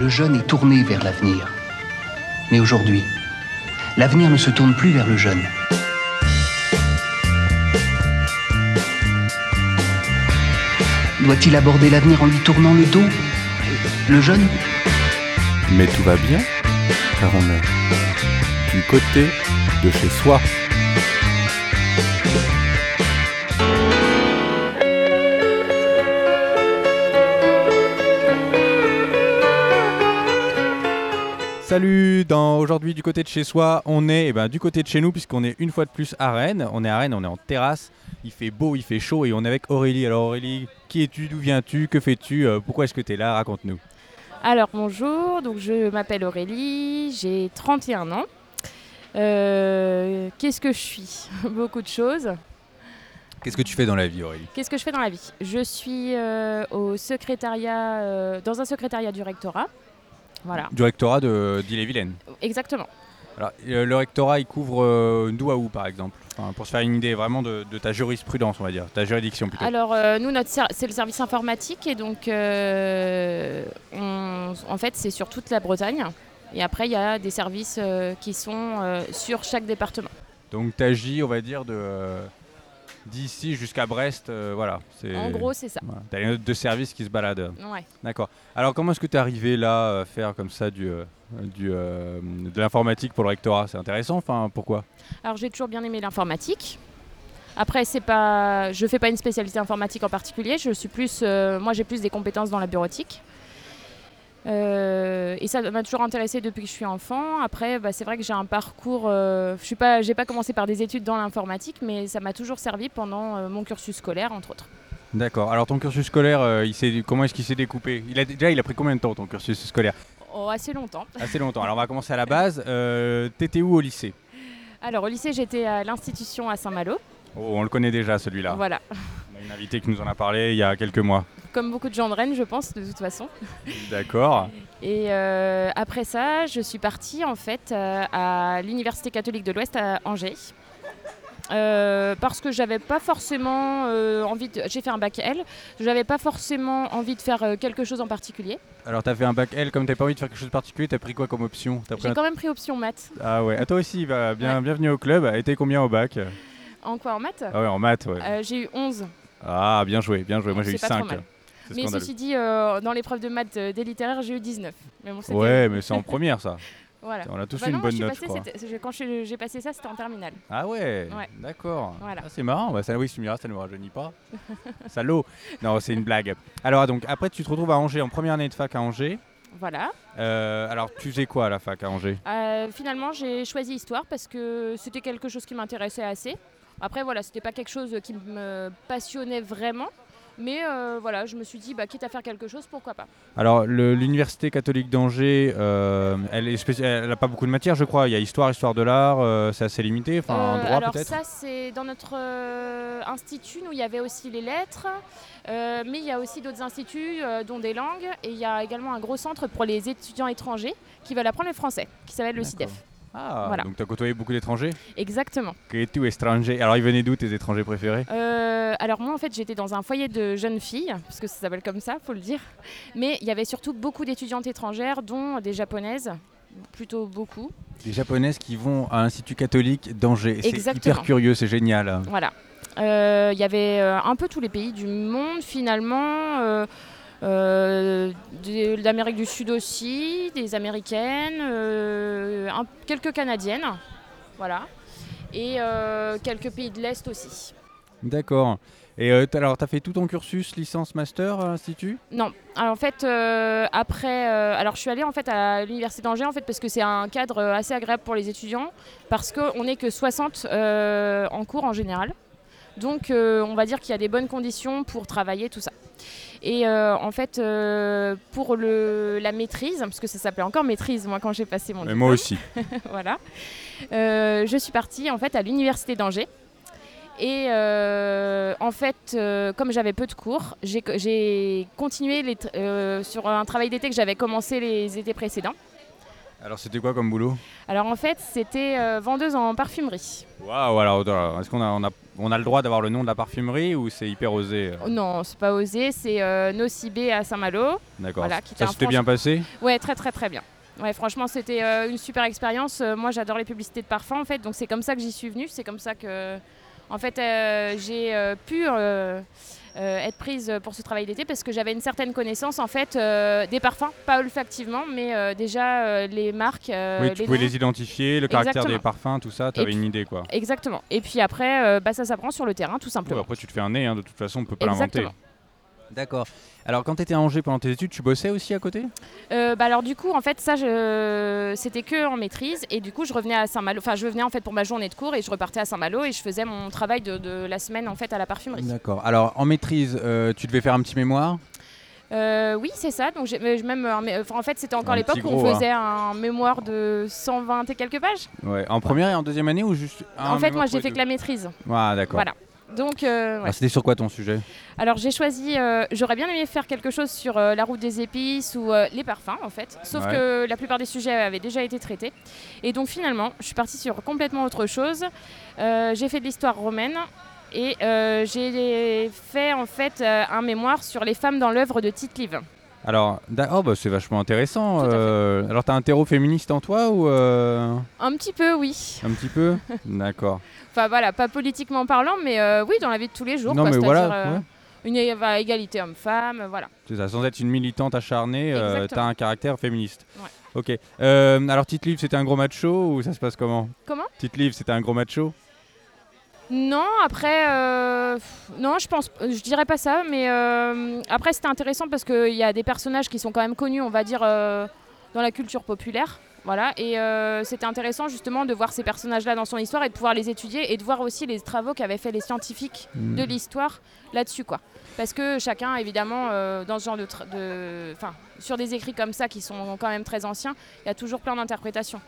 le jeune est tourné vers l'avenir. Mais aujourd'hui, l'avenir ne se tourne plus vers le jeune. Doit-il aborder l'avenir en lui tournant le dos? Le jeune? Mais tout va bien, car on est du côté de chez soi. Salut, dans aujourd'hui du côté de chez soi, on est eh ben, du côté de chez nous puisqu'on est une fois de plus à Rennes. On est à Rennes, on est en terrasse, il fait beau, il fait chaud et on est avec Aurélie. Alors Aurélie, qui es-tu, d'où viens-tu, que fais-tu, euh, pourquoi est-ce que tu es là, raconte-nous. Alors bonjour, donc je m'appelle Aurélie, j'ai 31 ans. Euh, Qu'est-ce que je suis? Beaucoup de choses. Qu'est-ce que tu fais dans la vie Aurélie? Qu'est-ce que je fais dans la vie? Je suis euh, au secrétariat, dans un secrétariat du rectorat. Voilà, Du rectorat d'Ille-et-Vilaine. exactement. Alors, euh, le rectorat, il couvre euh, d'où à où, par exemple Enfin, Pour se faire une idée vraiment de, de ta jurisprudence, on va dire, ta juridiction plutôt. Alors euh, nous, c'est le service informatique et donc euh, on- en fait c'est sur toute la Bretagne. Et après il y a des services qui sont sur chaque département. Donc, tu agis, on va dire, de d'ici jusqu'à Brest, euh, voilà. c'est- En gros c'est ça. Voilà. T'as les notes de service qui se baladent. Ouais. D'accord. Alors, comment est-ce que tu es arrivé là à faire comme ça du, euh, du, euh, de l'informatique pour le rectorat? C'est intéressant, enfin, pourquoi? Alors j'ai toujours bien aimé l'informatique. Après, c'est pas, je fais pas une spécialité informatique en particulier. Je suis plus, euh, moi, j'ai plus des compétences dans la bureautique. Euh, et ça m'a toujours intéressé depuis que je suis enfant. Après, bah, c'est vrai que j'ai un parcours. euh, je suis pas, j'ai pas commencé par des études dans l'informatique, mais ça m'a toujours servi pendant euh, mon cursus scolaire, entre autres. D'accord. Alors, ton cursus scolaire, il comment est-ce qu'il s'est découpé? Il a, Déjà, il a pris combien de temps ton cursus scolaire? Oh, assez longtemps. Assez longtemps. Alors, on va commencer à la base. T'étais où au lycée? Alors au lycée, j'étais à l'institution à Saint-Malo. Oh, on le connaît déjà celui-là. Voilà. On a une invitée qui nous en a parlé il y a quelques mois. Comme beaucoup de gens de Rennes, je pense, de toute façon. D'accord. Et euh, après ça, je suis partie en fait euh, à l'Université catholique de l'Ouest à Angers. Euh, parce que j'avais pas forcément envie de... J'ai fait un bac L, j'avais pas forcément envie de faire quelque chose en particulier. Alors, t'as fait un bac L, comme t'as pas envie de faire quelque chose de particulier, t'as pris quoi comme option? J'ai un- quand même pris option maths. Ah ouais, à toi aussi, bah, bien, Ouais. bienvenue au club. Et t'es combien au bac? En quoi En maths? Ah ouais, en maths, ouais. J'ai eu 11. Ah, bien joué, bien joué. Moi j'ai eu C'est pas trop 5. Mais scandaleux. ceci dit, euh, dans l'épreuve de maths euh, des littéraires, j'ai eu 19. Mais bon, c'était- Ouais, mais c'est en première ça. Voilà. On a tous Bah eu non, une bonne note, je crois. Quand j'ai passé ça, c'était en terminale. Ah ouais, Ouais. d'accord. Voilà. Ah, c'est marrant, bah, ça, oui, tu me diras, ça ne me rajeunit pas. Salaud. Non, c'est une blague. Alors donc, après tu te retrouves à Angers, en première année de fac à Angers. Voilà. Euh, alors tu faisais quoi à la fac à Angers? Euh, finalement, j'ai choisi histoire parce que c'était quelque chose qui m'intéressait assez. Après, voilà, c'était pas quelque chose qui me passionnait vraiment. Mais euh, voilà, je me suis dit, bah, quitte à faire quelque chose, pourquoi pas. Alors l'université catholique d'Angers, euh, elle est spéci- elle a pas beaucoup de matières, je crois. Il y a histoire, histoire de l'art, euh, c'est assez limité. Enfin, droit alors peut-être. ça, c'est dans notre institut, où il y avait aussi les lettres. Mais il y a aussi d'autres instituts, dont des langues. Et il y a également un gros centre pour les étudiants étrangers qui veulent apprendre le français, qui s'appelle le. CIDEF. Ah, Voilà. donc tu as côtoyé beaucoup d'étrangers Exactement. Que tu étranger Alors ils venaient d'où tes étrangers préférés Euh, alors moi en fait j'étais dans un foyer de jeunes filles, parce que ça s'appelle comme ça, faut le dire. Mais il y avait surtout beaucoup d'étudiantes étrangères, dont des japonaises, plutôt beaucoup. Des japonaises qui vont à l'Institut catholique d'Angers. C'est hyper curieux, c'est génial. Voilà. Euh, Il y avait euh, un peu tous les pays du monde finalement. euh, de l'Amérique du Sud aussi, des Américaines, euh, un- quelques Canadiennes, voilà, et euh, quelques pays de l'Est aussi. D'accord. Et euh, alors, tu as fait tout ton cursus licence master à l'Institut Non, alors en fait, euh, après, euh, alors je suis allée en fait à l'université d'Angers en fait parce que c'est un cadre euh, assez agréable pour les étudiants parce qu'on n'est que 60 euh, en cours en général. Donc euh, on va dire qu'il y a des bonnes conditions pour travailler tout ça. Et euh, en fait, euh, pour le, la maîtrise, parce que ça s'appelait encore maîtrise moi quand j'ai passé mon Mais diplôme, moi aussi. voilà. Euh, je suis partie en fait à l'université d'Angers. Et en fait, comme j'avais peu de cours, j'ai continué les sur un travail d'été que j'avais commencé les étés précédents. Alors c'était quoi comme boulot Alors en fait, c'était euh, vendeuse en parfumerie. Waouh, alors est-ce qu'on a, on a, on a le droit d'avoir le nom de la parfumerie ou c'est hyper osé euh Oh non, c'est pas osé, c'est euh, Nocibé à Saint-Malo. D'accord. Voilà, Ça s'était bien passé Ouais, très très très bien. Ouais, franchement, c'était euh, une super expérience. Euh, moi, j'adore les publicités de parfum, en fait, donc c'est comme ça que j'y suis venue. C'est comme ça que, en fait, j'ai pu être prise pour ce travail d'été parce que j'avais une certaine connaissance, en fait, euh, des parfums, pas olfactivement, mais euh, déjà euh, les marques. euh, Oui, tu les pouvais noms. les identifier, le caractère Exactement. des parfums, tout ça, tu avais puis- une idée quoi. Exactement. Et puis après, euh, bah, ça s'apprend sur le terrain, tout Ouais, simplement. après tu te fais un nez, hein, de toute façon on peut pas l'inventer. D'accord. Alors quand tu étais à Angers pendant tes études, tu bossais aussi à côté? Euh, bah alors du coup en fait ça je... c'était que en maîtrise et du coup je revenais à Saint-Malo, enfin je venais en fait pour ma journée de cours et je repartais à Saint-Malo et je faisais mon travail de, de la semaine en fait à la parfumerie. D'accord. Alors en maîtrise, euh, tu devais faire un petit mémoire? Euh, oui c'est ça, donc j'ai même euh, en fait c'était encore Un l'époque où on hein. faisait un mémoire de 120 et quelques pages. Ouais. En première et en deuxième année ou juste en fait moi j'ai fait que la maîtrise. Ah d'accord. Voilà. Donc euh, ouais. C'était sur quoi ton sujet? Alors j'ai choisi, euh, j'aurais bien aimé faire quelque chose sur euh, la route des épices ou les parfums en fait, sauf Ouais. que la plupart des sujets avaient déjà été traités. Et donc finalement, je suis partie sur complètement autre chose. J'ai fait de l'histoire romaine et j'ai fait en fait un mémoire sur les femmes dans l'œuvre de Tite Live. Alors, oh, bah, c'est vachement intéressant. Euh, alors, t'as un terreau féministe en toi ou euh, Un petit peu, oui. un petit peu D'accord. Enfin voilà, pas politiquement parlant, mais euh, oui, dans la vie de tous les jours. Non, quoi, mais voilà, ouais. Une égalité homme-femme, voilà. C'est ça, sans être une militante acharnée, t'as un caractère féministe. Ouais. Ok. Alors, Tite Live, c'était un gros macho ou ça se passe comment? Comment? Tite Live, c'était un gros macho Non, après, euh, non, je pense, je dirais pas ça, mais euh, après c'était intéressant parce qu'il y a des personnages qui sont quand même connus, on va dire, euh, dans la culture populaire, voilà, et c'était intéressant justement de voir ces personnages-là dans son histoire et de pouvoir les étudier et de voir aussi les travaux qu'avaient fait les scientifiques Hmm. de l'histoire là-dessus, quoi. Parce que chacun, évidemment, dans ce genre de, enfin, sur des écrits comme ça qui sont quand même très anciens, il y a toujours plein d'interprétations.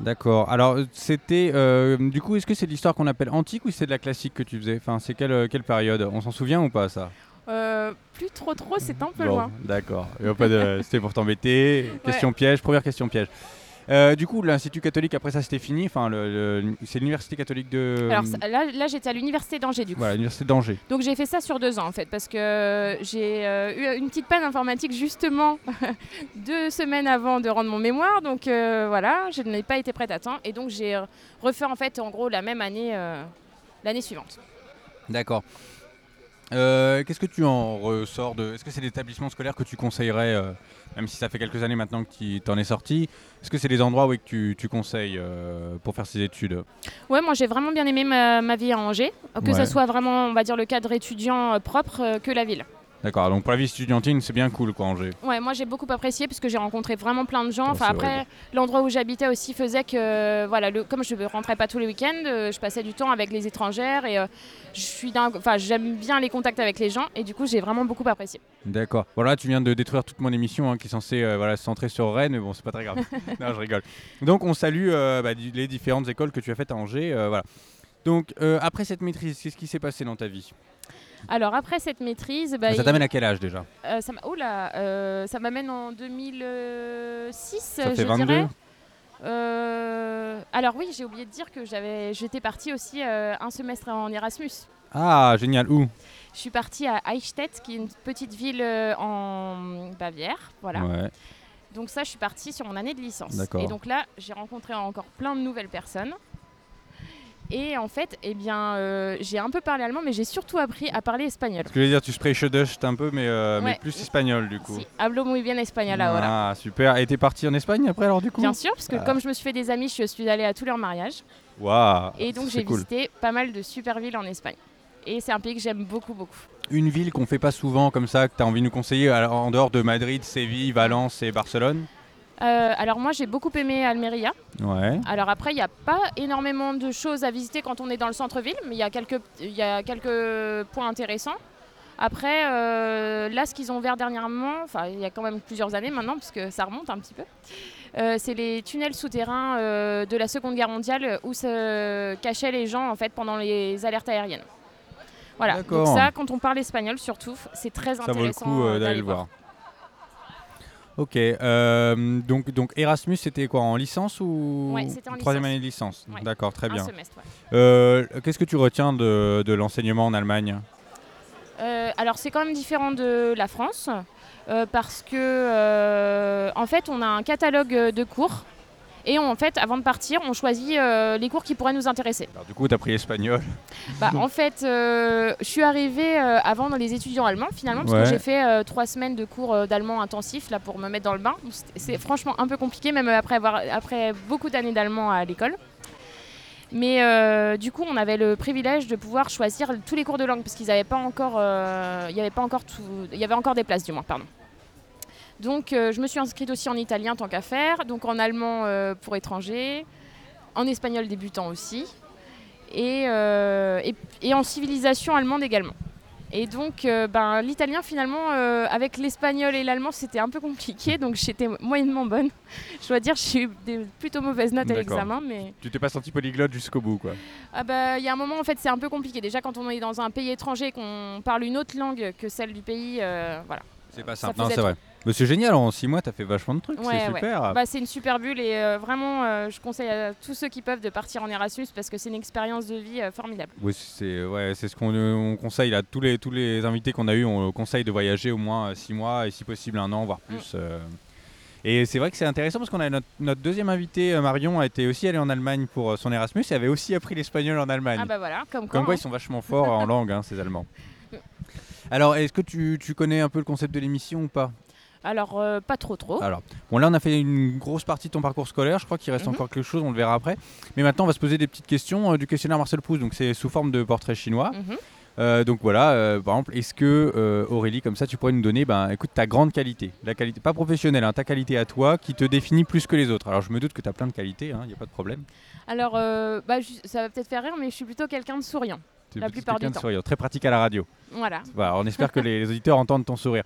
D'accord. Alors, c'était. euh, du coup, est-ce que c'est de l'histoire qu'on appelle antique ou c'est de la classique que tu faisais? Enfin, c'est quelle, euh, quelle période? On s'en souvient ou pas, ça? Euh, plus trop trop, c'est un peu Bon, loin. D'accord. C'était pour t'embêter. Question piège, première question piège. Euh, du coup, l'Institut catholique, après ça, c'était fini. Enfin, le- le- c'est l'Université catholique de. Alors ça- là, là j'étais à l'université d'Angers du coup. Voilà, l'Université d'Angers. Donc j'ai fait ça sur deux ans en fait parce que j'ai euh, eu une petite panne informatique justement deux semaines avant de rendre mon mémoire. Donc euh, voilà, je n'ai pas été prête à temps et donc j'ai euh, refait en fait en gros la même année euh, l'année suivante. D'accord. Euh, Qu'est-ce que tu en ressors de. Est-ce que c'est l'établissement scolaire que tu conseillerais, euh, même si ça fait quelques années maintenant que tu t'en es sorti Est-ce que c'est des endroits oui, que tu, tu conseilles euh, pour faire ces études? Ouais, moi j'ai vraiment bien aimé ma, ma vie à Angers, que Ouais. ce soit vraiment on va dire le cadre étudiant propre que la ville. D'accord, donc pour la vie estudiantine, c'est bien cool, quoi, Angers. Ouais, moi j'ai beaucoup apprécié parce que j'ai rencontré vraiment plein de gens. Enfin après, l'endroit où j'habitais aussi faisait que, voilà, le, comme je ne rentrais pas tous les week-ends, euh, je passais du temps avec les étrangères et euh, je suis d'un, enfin j'aime bien les contacts avec les gens et du coup j'ai vraiment beaucoup apprécié. D'accord. Voilà, tu viens de détruire toute mon émission hein, qui est censée euh, voilà, se centrer sur Rennes, mais bon, c'est pas très grave. non, je rigole. Donc, on salue bah, les différentes écoles que tu as faites à Angers. voilà. Donc, après cette maîtrise, qu'est-ce qui s'est passé dans ta vie? Alors après cette maîtrise, bah, Ça il- t'amène à quel âge déjà? Euh, ça, oh euh, ça m'amène en 2006, Ça je fait 22 dirais. Euh, alors oui, j'ai oublié de dire que j'avais, j'étais partie aussi un semestre en Erasmus. Ah, génial. Où? Je suis partie à Eichstätt, qui est une petite ville en Bavière, voilà. Ouais. Donc ça, je suis partie sur mon année de licence. Et donc là, j'ai rencontré encore plein de nouvelles personnes. Et en fait, eh bien, euh, j'ai un peu parlé allemand, mais j'ai surtout appris à parler espagnol. Ce que je veux dire, tu spreche un peu, mais, euh, mais plus espagnol du coup. Si, hablo muy bien espagnol ahora. Ah, super. Et t'es parti en Espagne après alors du coup Bien sûr, parce que Ah. comme je me suis fait des amis, je suis allée à tous leurs mariages. Waouh. Et donc j'ai cool. visité pas mal de super villes en Espagne. Et c'est un pays que j'aime beaucoup, beaucoup. Une ville qu'on fait pas souvent comme ça, que tu as envie de nous conseiller, alors, en dehors de Madrid, Séville, Valence et Barcelone? Euh, alors moi, j'ai beaucoup aimé Almeria. Ouais. Alors après, il n'y a pas énormément de choses à visiter quand on est dans le centre-ville, mais il y, a quelques- il y a quelques points intéressants. Après, euh, là, ce qu'ils ont ouvert dernièrement, enfin, il y a quand même plusieurs années maintenant, parce que ça remonte un petit peu, euh, c'est les tunnels souterrains euh, de la Seconde Guerre mondiale où se cachaient les gens en fait pendant les alertes aériennes. Voilà. Donc ça, quand on parle espagnol, surtout, c'est très Ça vaut le intéressant coup euh, euh, d'aller le voir. Ok, euh, donc, donc Erasmus, c'était quoi En licence ou Ouais, en troisième licence. année de licence? Ouais. D'accord, très bien. ouais. Euh, Qu'est-ce que tu retiens de, de l'enseignement en Allemagne? Euh, alors c'est quand même différent de la France parce que en fait on a un catalogue de cours et on- en fait avant de partir on choisit euh, les cours qui pourraient nous intéresser. Alors, Du coup, tu as pris espagnol. Bah, en fait euh, je suis arrivée euh, avant dans les étudiants allemands finalement parce Ouais. que j'ai fait trois semaines de cours d'allemand intensif là pour me mettre dans le bain. C'est- franchement un peu compliqué même après avoir après beaucoup d'années d'allemand à l'école. Mais euh, du coup, on avait le privilège de pouvoir choisir tous les cours de langue parce qu'ils n'avaient pas encore, euh, y avait pas encore tout, il y avait encore des places du moins, pardon. Donc, euh, je me suis inscrite aussi en italien tant qu'à faire, donc en allemand euh, pour étrangers, en espagnol débutant aussi, et, euh, et, et en civilisation allemande également. Et donc, euh, ben, l'italien finalement, euh, avec l'espagnol et l'allemand, c'était un peu compliqué, donc j'étais moyennement bonne. Je dois dire, j'ai eu des plutôt mauvaises notes à l'examen, mais Tu t'es pas senti polyglotte jusqu'au bout, quoi. ah bah, il y a un moment, en fait, c'est un peu compliqué. Déjà, quand on est dans un pays étranger et qu'on parle une autre langue que celle du pays, euh, voilà. C'est pas simple. Non, c'est vrai. Mais c'est génial, en 6 mois, tu as fait vachement de trucs. Ouais, c'est ouais. super. Bah, c'est une super bulle et euh, vraiment, euh, je conseille à tous ceux qui peuvent de partir en Erasmus parce que c'est une expérience de vie euh, formidable. Oui, c'est ouais, c'est ce qu'on on conseille là. Tous les, tous les invités qu'on a eu, on conseille de voyager au moins 6 mois et si possible un an, voire Mm. plus. Et c'est vrai que c'est intéressant parce qu'on a notre, notre deuxième invité, Marion, a été aussi allée en Allemagne pour son Erasmus et avait aussi appris l'espagnol en Allemagne. Ah bah voilà, comme quoi. Comme quoi, hein. ils sont vachement forts en langue, hein, ces Allemands. Alors, est-ce que tu, tu connais un peu le concept de l'émission ou pas? Alors, euh, pas trop trop. Alors, bon, là, on a fait une grosse partie de ton parcours scolaire. Je crois qu'il reste Mhm. encore quelque chose, on le verra après. Mais maintenant, on va se poser des petites questions euh, du questionnaire Marcel Proust. Donc, c'est sous forme de portrait chinois. Mhm. Euh, donc voilà, par exemple, est-ce que Aurélie, comme ça, tu pourrais nous donner, ben, écoute, ta grande qualité, la qualité, pas professionnelle, hein, ta qualité à toi, qui te définit plus que les autres. Alors, je me doute que tu as plein de qualités, il n'y a pas de problème. Alors, bah, ça va peut-être faire rire, mais je suis plutôt quelqu'un de souriant. La plupart du temps. souriant, très pratique à la radio. Voilà. Voilà, on espère que les, les auditeurs entendent ton sourire.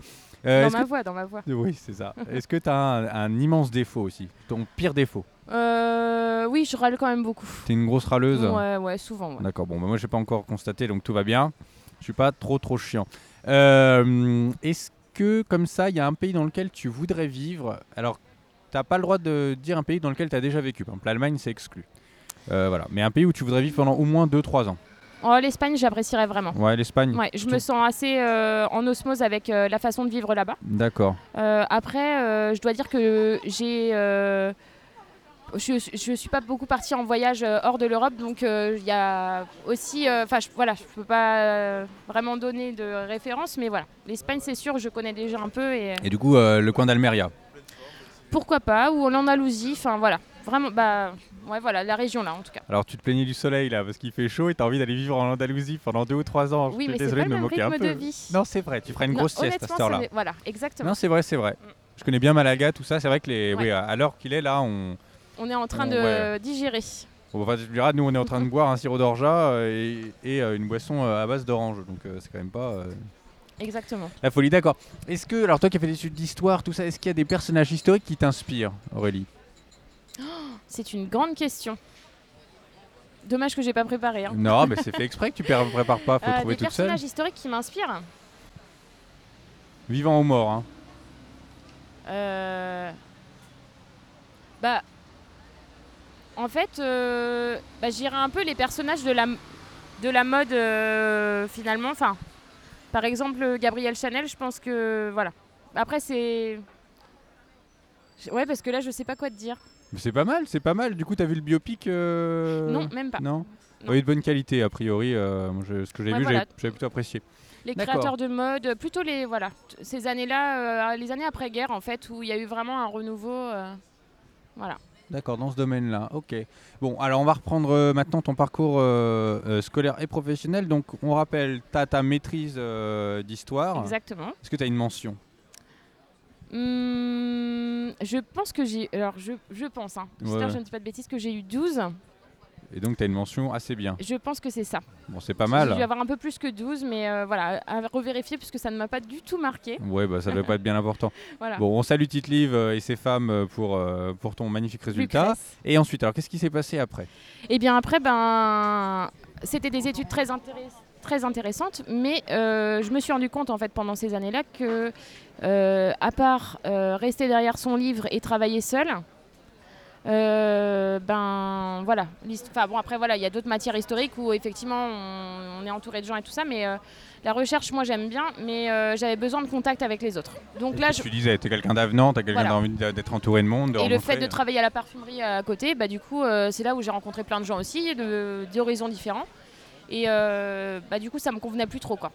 Euh, dans ma que- voix, dans ma voix. Oui, c'est ça. Est-ce que tu as un, un immense défaut aussi Ton pire défaut? Euh, oui, je râle quand même beaucoup. Tu es une grosse râleuse? Ouais, ouais, souvent. ouais. D'accord, bon, bah, moi, je n'ai pas encore constaté, donc tout va bien. Je suis pas trop, trop chiant. Euh, Est-ce que, comme ça, il y a un pays dans lequel tu voudrais vivre? Alors, tu n'as pas le droit de dire un pays dans lequel tu as déjà vécu. Par exemple, l'Allemagne, c'est exclu. Euh, voilà. Mais un pays où tu voudrais vivre pendant au moins 2-3 ans. Oh, L'Espagne, j'apprécierais vraiment. Ouais, l'Espagne. Ouais, je me sens assez euh, en osmose avec euh, la façon de vivre là-bas. D'accord. Euh, après, je dois dire que j'ai. je ne suis pas beaucoup partie en voyage hors de l'Europe, donc il y a aussi. Enfin, voilà, je peux pas vraiment donner de référence, mais voilà. L'Espagne, c'est sûr, je connais déjà un peu et Et du coup, le coin d'Almeria. pourquoi pas, ou en Andalousie, enfin voilà. Vraiment, bah. Ouais, voilà, la région là en tout cas. Alors, tu te plaignais du soleil là, parce qu'il fait chaud et tu as envie d'aller vivre en Andalousie pendant 2 ou 3 ans. Oui, je mais suis c'est désolé pas de le me moquer un rythme peu. de vie. Non, c'est vrai, tu feras une Non, grosse sieste à cette heure-là. Voilà, exactement. Non, c'est vrai, c'est vrai. Je connais bien Malaga, tout ça. C'est vrai que les, Ouais. oui, à l'heure qu'il est là, on, On est en train de ouais. digérer. Enfin, tu diras, nous on est en train de boire un sirop d'orgeat euh, et, et, euh, une boisson euh, à base d'orange, donc c'est quand même pas Exactement. la folie. D'accord. Est-ce que, alors toi qui as fait des études d'histoire, tout ça, est-ce qu'il y a des personnages historiques qui t'inspirent, Aurélie? C'est une grande question. Dommage que j'ai pas préparé. hein. Non, mais c'est fait exprès que tu ne prépares pas, faut Euh, trouver des toute seule. personnages historiques qui m'inspirent. Vivant ou mort, hein. Euh, Bah, en fait, euh, bah, j'irais un peu les personnages de la, de la mode euh, finalement. Enfin, par exemple, Gabriel Chanel, je pense que voilà. Après, c'est. Ouais, parce que là, je sais pas quoi te dire. C'est pas mal, c'est pas mal. Du coup, t'as vu le biopic euh, Non, même pas. Non. Non. Oui, de bonne qualité, a priori. euh, je- ce que j'ai Ouais, vu, voilà. j'ai- j'avais plutôt apprécié. Les créateurs de mode, plutôt les voilà, ces années-là, euh, les années après-guerre en fait, où il y a eu vraiment un renouveau. voilà. D'accord, dans ce domaine-là. Ok. Bon, alors on va reprendre euh, maintenant ton parcours euh, euh, scolaire et professionnel. Donc, on rappelle, tu as ta maîtrise d'histoire. Exactement. Est-ce que tu as une mention? Hum, je pense que j'ai. Alors, je, je pense, hein. j'espère Ouais. que je ne dis pas de bêtises, que j'ai eu 12. Et donc, tu as une mention assez bien. Je pense que c'est ça. Bon, c'est pas J'ai dû mal. avoir un peu plus que 12, mais euh, voilà, à revérifier puisque ça ne m'a pas du tout marqué. Ouais, bah ça doit pas être bien important. Voilà. Bon, on salue Tite Liv euh, et ses femmes euh, pour, euh, pour ton magnifique résultat. Lucrèce. Et ensuite, alors qu'est-ce qui s'est passé après? Et bien après, ben, c'était des études très, intéress- très intéressante, mais euh, je me suis rendu compte en fait pendant ces années-là que, euh, à part euh, rester derrière son livre et travailler seul, ben voilà. Enfin bon après voilà, il y a d'autres matières historiques où effectivement on, on est entouré de gens et tout ça, mais la recherche moi j'aime bien, mais j'avais besoin de contact avec les autres. Donc là je, Tu disais, t'es quelqu'un d'avenant, t'as quelqu'un Voilà. d'envie d'être entouré de monde. de et le fait de travailler à la parfumerie à côté, bah, du coup, c'est là où j'ai rencontré plein de gens aussi, de- d'horizons différents. Et euh, bah, du coup, ça me convenait plus trop. Quoi.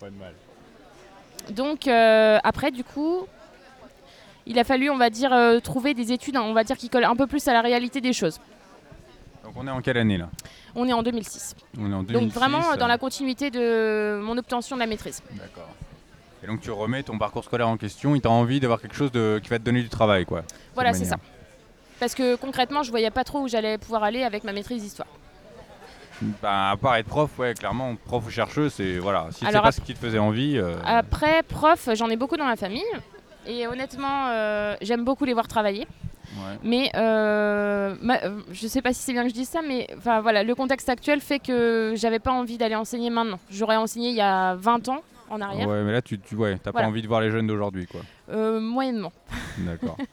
Pas de mal. Donc, euh, après, du coup, il a fallu, on va dire, euh, trouver des études, hein, on va dire, qui collent un peu plus à la réalité des choses. Donc on est en quelle année là? On est en 2006. On est en 2006. Donc, vraiment euh, dans la continuité de mon obtention de la maîtrise. D'accord. Et donc tu remets ton parcours scolaire en question, il t'a envie d'avoir quelque chose de... qui va te donner du travail quoi. Voilà, c'est ça. Parce que concrètement, je voyais pas trop où j'allais pouvoir aller avec ma maîtrise d'histoire. Bah, à part être prof, ouais, clairement, prof ou chercheux, c'est voilà. Si c'est pas ce qui te faisait envie. euh, Après, prof, j'en ai beaucoup dans ma famille. Et honnêtement, euh, j'aime beaucoup les voir travailler. ouais. Mais euh, ma- euh, je sais pas si c'est bien que je dise ça, mais voilà, le contexte actuel fait que j'avais pas envie d'aller enseigner maintenant. J'aurais enseigné il y a 20 ans en arrière, Ouais, mais là, tu, tu ouais, t'as Voilà. pas envie de voir les jeunes d'aujourd'hui, quoi. Moyennement. D'accord.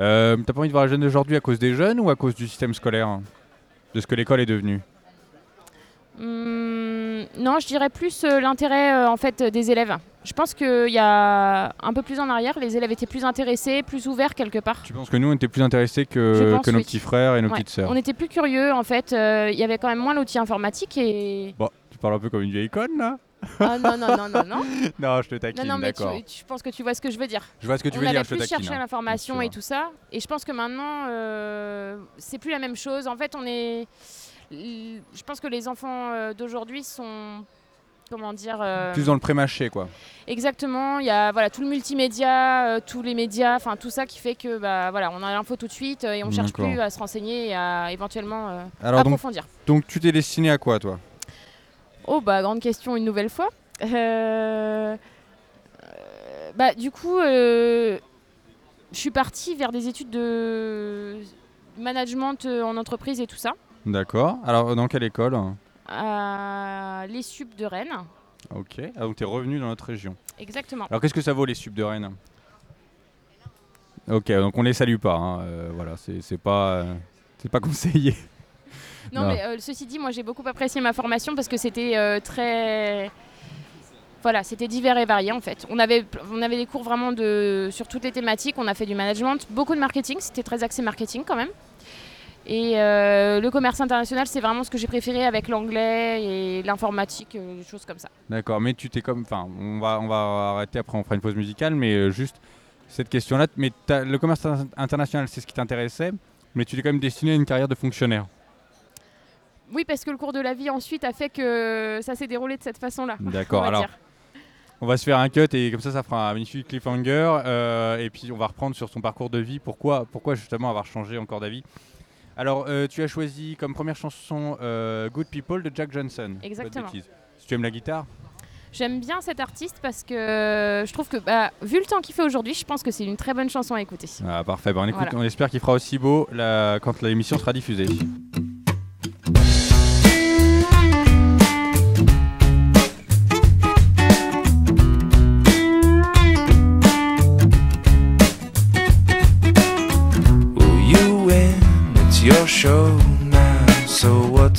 Euh, t'as pas envie de voir les jeunes d'aujourd'hui à cause des jeunes ou à cause du système scolaire hein De ce que l'école est devenue Hum, non, je dirais plus euh, l'intérêt euh, en fait des élèves. Je pense qu'il y a un peu plus en arrière, les élèves étaient plus intéressés, plus ouverts quelque part. Tu penses que nous, on était plus intéressés que, pense, que nos oui. petits frères et nos Ouais. petites sœurs On était plus curieux en fait. euh, Il y avait quand même moins l'outil informatique et Bon, tu parles un peu comme une vieille conne, là ah non non non non non Non, je te non taquine, non mais tu, d'accord. tu- je pense que tu vois ce que je veux dire. Je vois ce que tu on veux avait dire, je te plus taquine. cherché hein. l'information Bien et sûr. tout ça. Et je pense que maintenant, euh, c'est plus la même chose. En fait, on est. l- Je pense que les enfants euh, d'aujourd'hui sont. Comment dire euh, Plus dans le pré-mâché, quoi. Exactement. Il y a voilà, tout le multimédia, euh, tous les médias, enfin tout ça qui fait que bah, voilà, on a l'info tout de suite euh, et on cherche D'accord. plus à se renseigner et à éventuellement euh, Alors, donc, approfondir. donc, tu t'es destiné à quoi, toi? Oh bah grande question une nouvelle fois. Euh, euh, bah du coup, euh, je suis partie vers des études de management en entreprise et tout ça, D'accord. Alors, dans quelle école? À les SUP de Rennes. Ok. Ah, donc, t'es revenu dans notre région. Exactement. Alors, qu'est-ce que ça vaut, les subs de Rennes? Ok, donc on les salue pas. hein, euh, voilà, c'est pas, c'est pas conseillé. Non, Non. mais euh, ceci dit, moi j'ai beaucoup apprécié ma formation parce que c'était euh, très voilà, c'était divers et varié en fait. On avait, on avait des cours vraiment de, sur toutes les thématiques. On a fait du management, beaucoup de marketing. C'était très axé marketing quand même. Et euh, le commerce international, c'est vraiment ce que j'ai préféré avec l'anglais et l'informatique, des choses comme ça. D'accord, mais tu t'es comme. Enfin, on va, on va arrêter après, on fera une pause musicale, mais juste cette question-là. Mais le commerce in- international, c'est ce qui t'intéressait, mais tu t'es quand même destiné à une carrière de fonctionnaire. Oui, parce que le cours de la vie ensuite a fait que ça s'est déroulé de cette façon-là. D'accord, alors dire. on va se faire un cut et comme ça, ça fera un magnifique cliffhanger. euh, et puis on va reprendre sur son parcours de vie. Pourquoi, pourquoi justement avoir changé encore d'avis? Alors, euh, tu as choisi comme première chanson euh, Good People de Jack Johnson. Exactement. Si tu aimes la guitare? J'aime bien cet artiste parce que euh, je trouve que, bah, vu le temps qu'il fait aujourd'hui, je pense que c'est une très bonne chanson à écouter. Ah, parfait. Bon, on, écoute, Voilà. on espère qu'il fera aussi beau la- quand l'émission sera diffusée.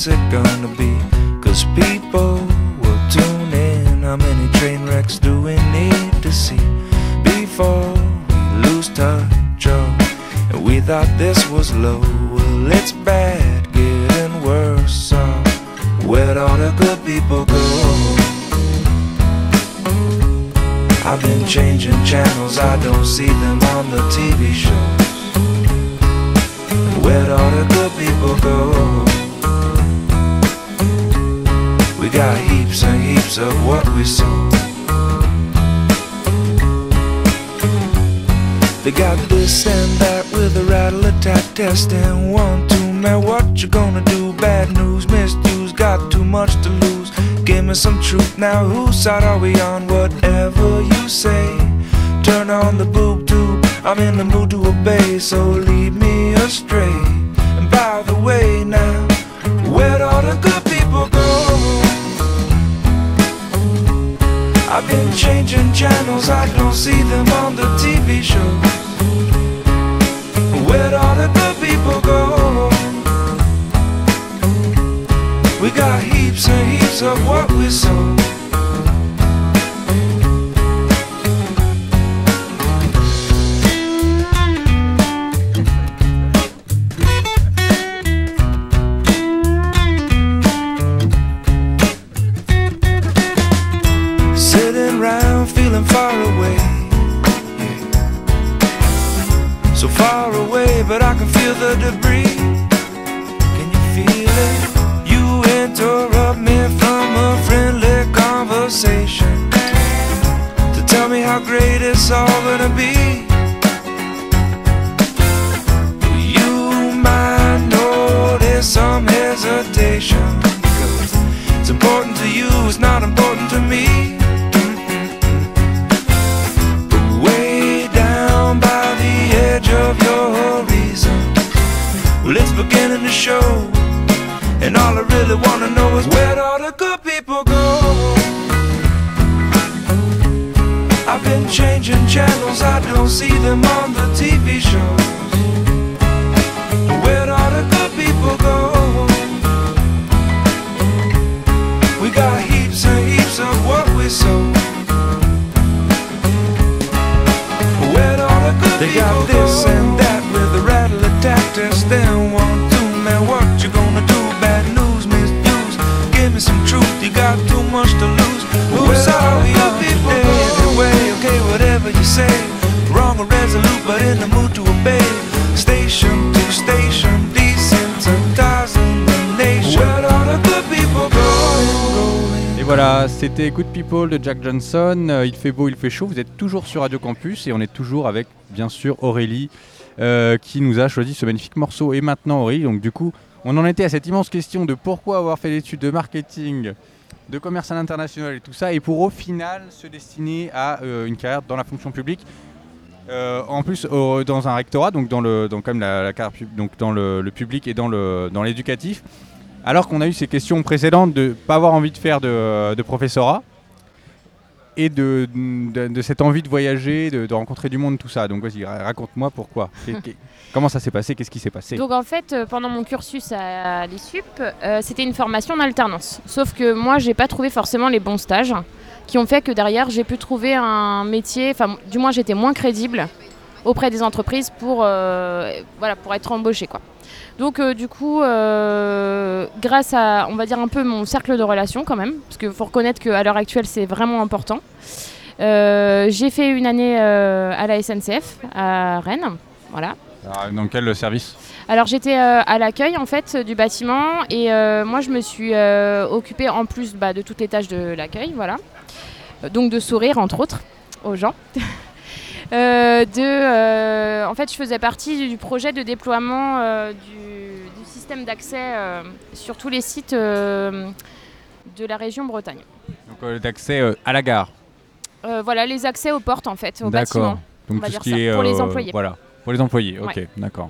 Mexico best and one too man. What you gonna do? Bad news, misuse, got too much to lose. Give me some truth now. Whose side are we on? Whatever you say, turn on the boob tube. I'm in the mood to obey, so lead me astray. And by the way, now, where'd all the good people go? I've been changing channels, I don't see them on the TV show shows. Where'd all the people go? We got heaps and heaps of what we sow. Gonna be. You might notice some hesitation because it's important to you, it's not important to me. But way down by the edge of your horizon, well, it's beginning to show. And all I really wanna know changing channels, I don't see them on the TV shows. Where'd all the good people go? We got heaps and heaps of what we sow. Where'd all the good they got this and that with a rattle of tactics. Then one, two, man, what you gonna do? Bad news, misuse. Give me some truth, you got too much to lose. Et voilà, c'était Good People de Jack Johnson. Euh, il fait beau, il fait chaud. Vous êtes toujours sur Radio Campus et on est toujours avec, bien sûr, Aurélie euh, qui nous a choisi ce magnifique morceau. Et maintenant, Aurélie, donc du coup, on en était à cette immense question de pourquoi avoir fait l'étude de marketing, de commerce à l'international et tout ça, et pour au final se destiner à euh, une carrière dans la fonction publique. Euh, en plus, dans un rectorat, donc dans le, dans, comme la, carrière donc dans le, public et dans le, dans l'éducatif. Alors qu'on a eu ces questions précédentes de pas avoir envie de faire de, de professorat et de, de, de cette envie de voyager, de, rencontrer du monde, tout ça. Donc vas-y, ra- raconte-moi pourquoi. Comment ça s'est passé? Qu'est-ce qui s'est passé? Donc en fait, euh, pendant mon cursus à l'ISUP, euh, c'était une formation en alternance. Sauf que moi, j'ai pas trouvé forcément les bons stages qui ont fait que derrière, j'ai pu trouver un métier, enfin du moins j'étais moins crédible auprès des entreprises pour, euh, voilà, pour être embauchée. Donc du coup, grâce à, on va dire un peu mon cercle de relations quand même, parce qu'il faut reconnaître qu'à l'heure actuelle, c'est vraiment important. j'ai fait une année à la SNCF à Rennes, voilà, Alors, Dans quel service alors j'étais euh, à l'accueil en fait du bâtiment et euh, moi je me suis euh, occupée en plus bah, de toutes les tâches de l'accueil, voilà. Donc de sourire entre autres aux gens. De, en fait je faisais partie du projet de déploiement du, du système d'accès sur tous les sites de la région Bretagne. Donc d'accès à la gare. Voilà les accès aux portes en fait, au D'accord. bâtiment. Donc on va tout ce qui ça, est pour les employés. Voilà, pour les employés. Ok, Ouais. d'accord.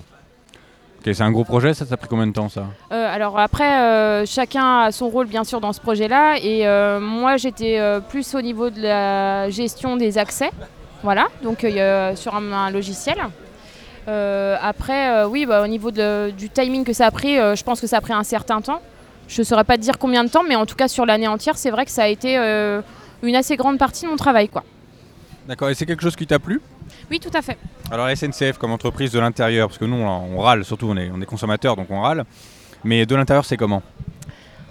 Ok, c'est un gros projet. Ça, ça a pris combien de temps ça? Euh, alors après, euh, chacun a son rôle bien sûr dans ce projet-là. Et euh, moi, j'étais plus au niveau de la gestion des accès. Voilà, donc sur un, un logiciel. Après, oui, bah, au niveau de- du timing que ça a pris, je pense que ça a pris un certain temps. Je ne saurais pas te dire combien de temps, mais en tout cas sur l'année entière, c'est vrai que ça a été une assez grande partie de mon travail. Quoi. D'accord. Et c'est quelque chose qui t'a plu? Oui, tout à fait. Alors la SNCF comme entreprise de l'intérieur, parce que nous on, on râle, surtout on est, on est consommateurs donc on râle. Mais de l'intérieur c'est comment?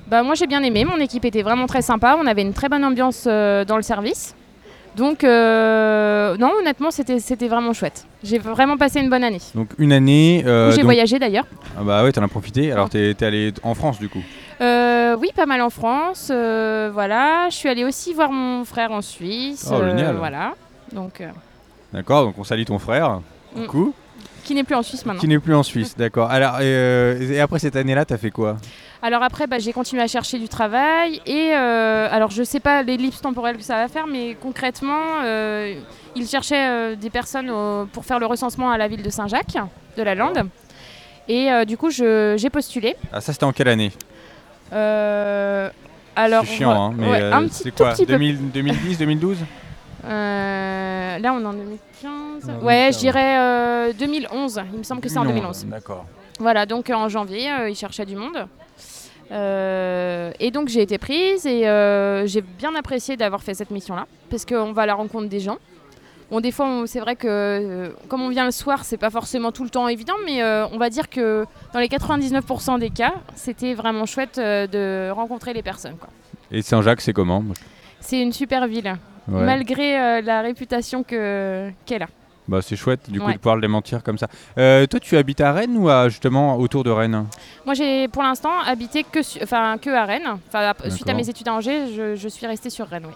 Bah, moi j'ai bien aimé, mon équipe était vraiment très sympa, on avait une très bonne ambiance euh, dans le service. Donc euh, non honnêtement c'était c'était vraiment chouette. J'ai vraiment passé une bonne année. Donc une année. euh, j'ai donc- voyagé d'ailleurs. Ah bah ouais, t'en as profité. Alors t'es t'es allé en France du coup? Euh, oui pas mal en France, euh, voilà. Je suis allée aussi voir mon frère en Suisse. Oh, génial. Voilà. Donc euh, D'accord, donc on salue ton frère. Mm. Coucou. qui n'est plus en Suisse maintenant. Qui n'est plus en Suisse, d'accord. Alors et, euh, et après cette année-là, t'as fait quoi? Alors après, bah, j'ai continué à chercher du travail et euh, alors je sais pas l'ellipse temporelle que ça va faire, mais concrètement, euh, ils cherchaient euh, des personnes au- pour faire le recensement à la ville de Saint-Jacques, de la Lande. Et euh, du coup, j'ai postulé. Ah ça c'était en quelle année? Euh, Alors, C'est chiant, hein, mais ouais, euh, un petit c'est tout quoi petit peu. 2000 2010, 2012 Euh, là, on est en 2015. Ouais, ouais, 2015. je dirais euh, 2011. Il me semble que c'est en 2011. D'accord. Voilà, donc euh, en janvier, euh, ils cherchaient du monde. Euh, et donc j'ai été prise et euh, j'ai bien apprécié d'avoir fait cette mission-là parce qu'on va à la rencontre des gens. Bon, des fois, c'est vrai que euh, comme on vient le soir, c'est pas forcément tout le temps évident, mais euh, on va dire que dans les 99% des cas, c'était vraiment chouette euh, de rencontrer les personnes. quoi. Et Saint-Jacques, c'est comment? C'est une super ville, ouais. malgré la réputation que- qu'elle a. Bah, c'est chouette du coup Ouais. de pouvoir le démentir comme ça. Toi, tu habites à Rennes ou à, justement autour de Rennes? Moi, j'ai pour l'instant habité que, enfin, que à Rennes. Enfin, suite à mes études à Angers, je, je suis restée sur Rennes. Oui.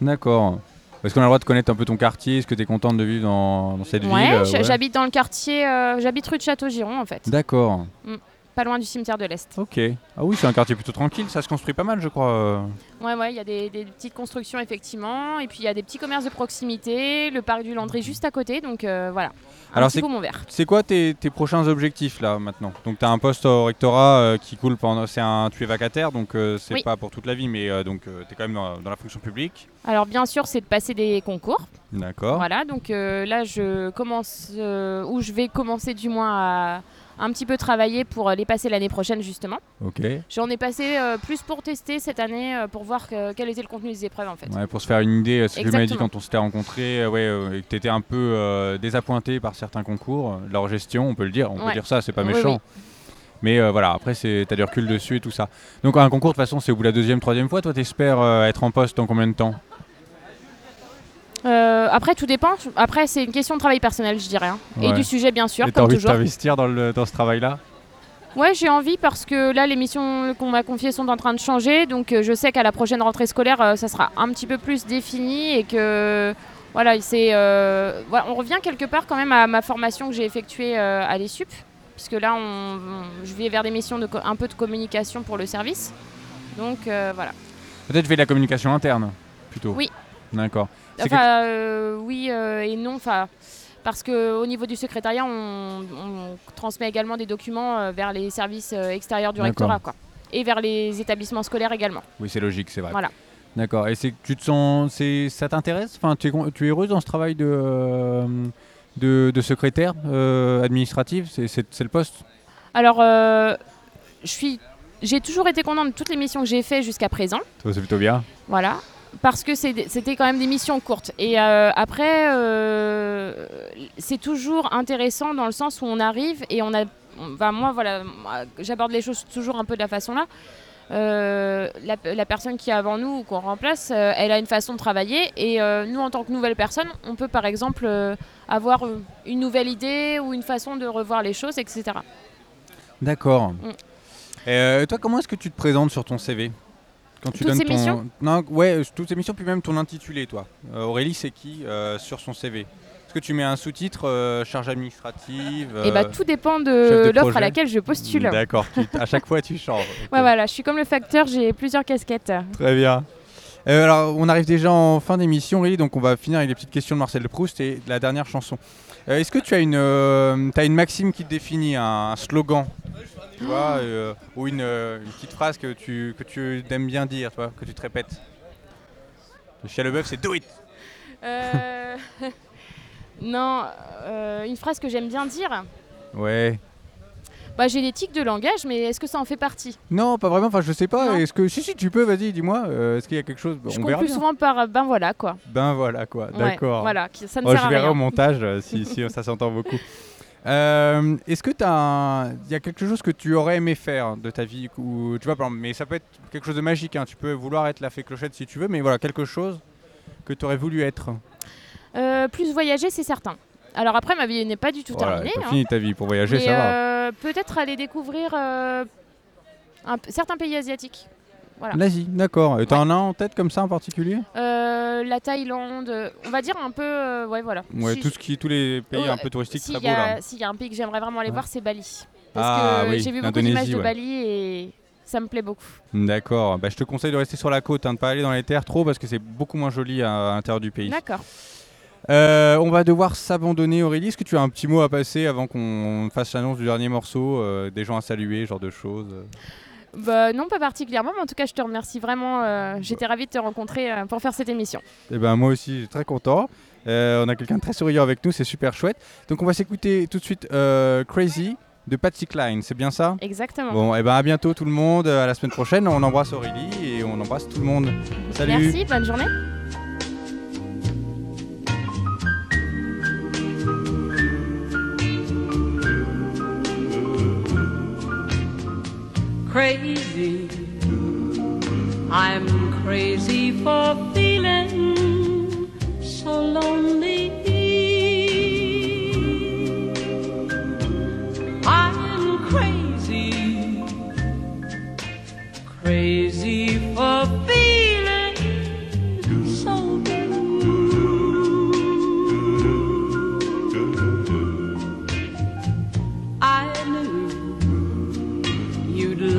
D'accord. Est-ce qu'on a le droit de connaître un peu ton quartier Est-ce que tu es contente de vivre dans, dans cette Ouais, ville euh, j- j'habite dans le quartier, euh, j'habite rue de Château-Giron en fait, D'accord. Pas loin du cimetière de l'Est. Ok. Ah oui, c'est un quartier plutôt tranquille. Ça se construit pas mal, je crois. Ouais, ouais, il y a des, des petites constructions effectivement, et puis il y a des petits commerces de proximité, le parc du Landry juste à côté, donc euh, voilà. Un Alors, c'est- poumon vert. C'est quoi tes, tes prochains objectifs là maintenant? Donc tu as un poste au rectorat euh, qui coule pendant. C'est un. Tu es vacataire, donc euh, c'est Oui. pas pour toute la vie, mais donc tu es quand même dans, dans la fonction publique. Alors bien sûr, c'est de passer des concours. D'accord. Voilà, donc là je commence, ou je vais commencer du moins à un petit peu travailler pour euh, les passer l'année prochaine justement. Ok. J'en ai passé euh, plus pour tester cette année, euh, pour voir que- quel était le contenu des épreuves en fait. Ouais, pour se faire une idée, euh, ce que tu m'avais dit quand on s'était rencontrés, euh, ouais, euh, et que tu étais un peu euh, désappointé par certains concours, euh, leur gestion, on peut le dire, on peut dire ça, c'est pas méchant. oui. Mais euh, voilà, après, tu as du recul dessus et tout ça. Donc un concours, de toute façon, c'est au bout de la deuxième, troisième fois. Toi, tu espères être en poste dans combien de temps? Euh, après, tout dépend. Après, c'est une question de travail personnel, je dirais. hein. Et du sujet, bien sûr, Et t'as envie de toujours. t'investir dans, le- dans ce travail-là? Ouais, j'ai envie parce que là, les missions qu'on m'a confiées sont en train de changer. Donc, euh, je sais qu'à la prochaine rentrée scolaire, euh, ça sera un petit peu plus défini et que. Voilà, c'est, voilà, on revient quelque part quand même à ma formation que j'ai effectuée à l'ESUP, puisque là, on, on- je vais vers des missions de co- un peu de communication pour le service. Donc, voilà. Peut-être tu fais de la communication interne, plutôt. Oui. D'accord. Enfin, euh, oui euh, et non. Enfin, parce qu'au niveau du secrétariat, on, on transmet également des documents euh, vers les services euh, extérieurs du rectorat, quoi. Et vers les établissements scolaires également. Oui, c'est logique, c'est vrai. Voilà. D'accord. Et tu te sens, ça t'intéresse? Enfin, tu es, tu es heureuse dans ce travail de, euh, de, de secrétaire administrative? C'est, le poste? Alors, je suis, j'ai toujours été contente de toutes les missions que j'ai faites jusqu'à présent. C'est plutôt bien. Voilà. Parce que c'était quand même des missions courtes. Et euh, après, euh, c'est toujours intéressant dans le sens où on arrive et on a. on- moi, voilà, j'aborde les choses toujours un peu de la façon-là. Euh, la, la personne qui est avant nous ou qu'on remplace, elle a une façon de travailler. Et nous, en tant que nouvelle personne, on peut par exemple avoir une nouvelle idée ou une façon de revoir les choses, etc. D'accord. Mm. Et, toi, comment est-ce que tu te présentes sur ton CV quand tu Toutes donnes ces ton... missions Non, ouais, euh, toutes ces missions, puis même ton intitulé, toi. Euh, Aurélie, c'est qui euh, sur son CV Est-ce que tu mets un sous-titre euh, charge administrative Et bah, tout dépend de de l'offre à laquelle je postule. D'accord. tu- à chaque fois, tu changes. Ok. Ouais, voilà, je suis comme le facteur, j'ai plusieurs casquettes. Très bien. Alors, on arrive déjà en fin d'émission, Aurélie, donc on va finir avec les petites questions de Marcel Proust et de la dernière chanson. Est-ce que tu as une, t'as une maxime qui te définit, un slogan? Tu vois, euh, ou une, euh, une petite phrase que tu, que tu aimes bien dire, tu vois, que tu te répètes Le chien le bœuf, c'est do it Euh, non, une phrase que j'aime bien dire. Ouais. Bah, j'ai des tics de langage, mais est-ce que ça en fait partie? Non, pas vraiment, enfin je sais pas. Est-ce que. Si, si, tu peux, vas-y, dis-moi. euh, Est-ce qu'il y a quelque chose Je On compte verra. plus bien. souvent par ben voilà quoi. Ben voilà, quoi, Ouais, d'accord. Voilà, qui- ça ne Oh, sert je à verrai rien. au montage si, si ça s'entend beaucoup. Euh, Est-ce que tu as il y a quelque chose que tu aurais aimé faire de ta vie ou tu vois par exemple, mais ça peut être quelque chose de magique hein, tu peux vouloir être la fée clochette si tu veux mais voilà quelque chose que tu aurais voulu être. Euh, plus voyager, c'est certain. Alors après, ma vie n'est pas du tout Voilà, terminée. t'as hein. fini ta vie pour voyager Mais, ça va. euh, Peut-être aller découvrir un certains pays asiatiques. Voilà. L'Asie, d'accord. Et T'as Ouais. un en tête comme ça en particulier? Euh, la Thaïlande, on va dire un peu, euh, ouais voilà. Ouais, Si- tout ce qui tous les pays Ouais, un peu touristiques très a- là. s'il y a un pays que j'aimerais vraiment aller Ouais. voir, c'est Bali. Parce Ah que oui, j'ai vu beaucoup d'images de. Bali et ça me plaît beaucoup. D'accord. Bah, je te conseille de rester sur la côte, hein, de pas aller dans les terres trop parce que c'est beaucoup moins joli à, à l'intérieur du pays. D'accord. Euh, on va devoir s'abandonner, Aurélie. Est-ce que tu as un petit mot à passer avant qu'on fasse l'annonce du dernier morceau, euh, des gens à saluer, genre de choses? Bah, non, pas particulièrement, mais en tout cas, je te remercie vraiment. euh, J'étais ravie de te rencontrer euh, pour faire cette émission. Eh ben moi aussi, je suis très content. Euh, on a quelqu'un de très souriant avec nous, c'est super chouette. Donc on va s'écouter tout de suite Crazy de Patsy Cline, c'est bien ça? Exactement. Bon, et ben à bientôt tout le monde, à la semaine prochaine. On embrasse Aurélie et on embrasse tout le monde. Salut. Merci, bonne journée. Crazy. I'm crazy for feeling so lonely.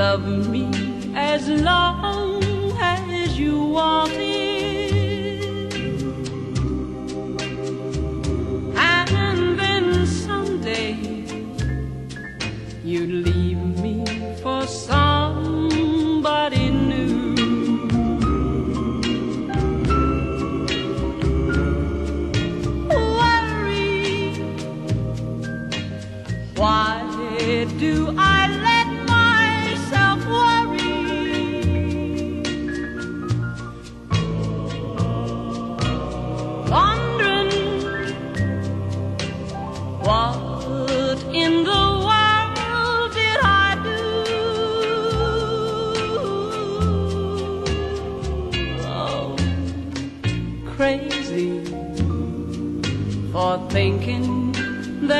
Love me as long as you wanted.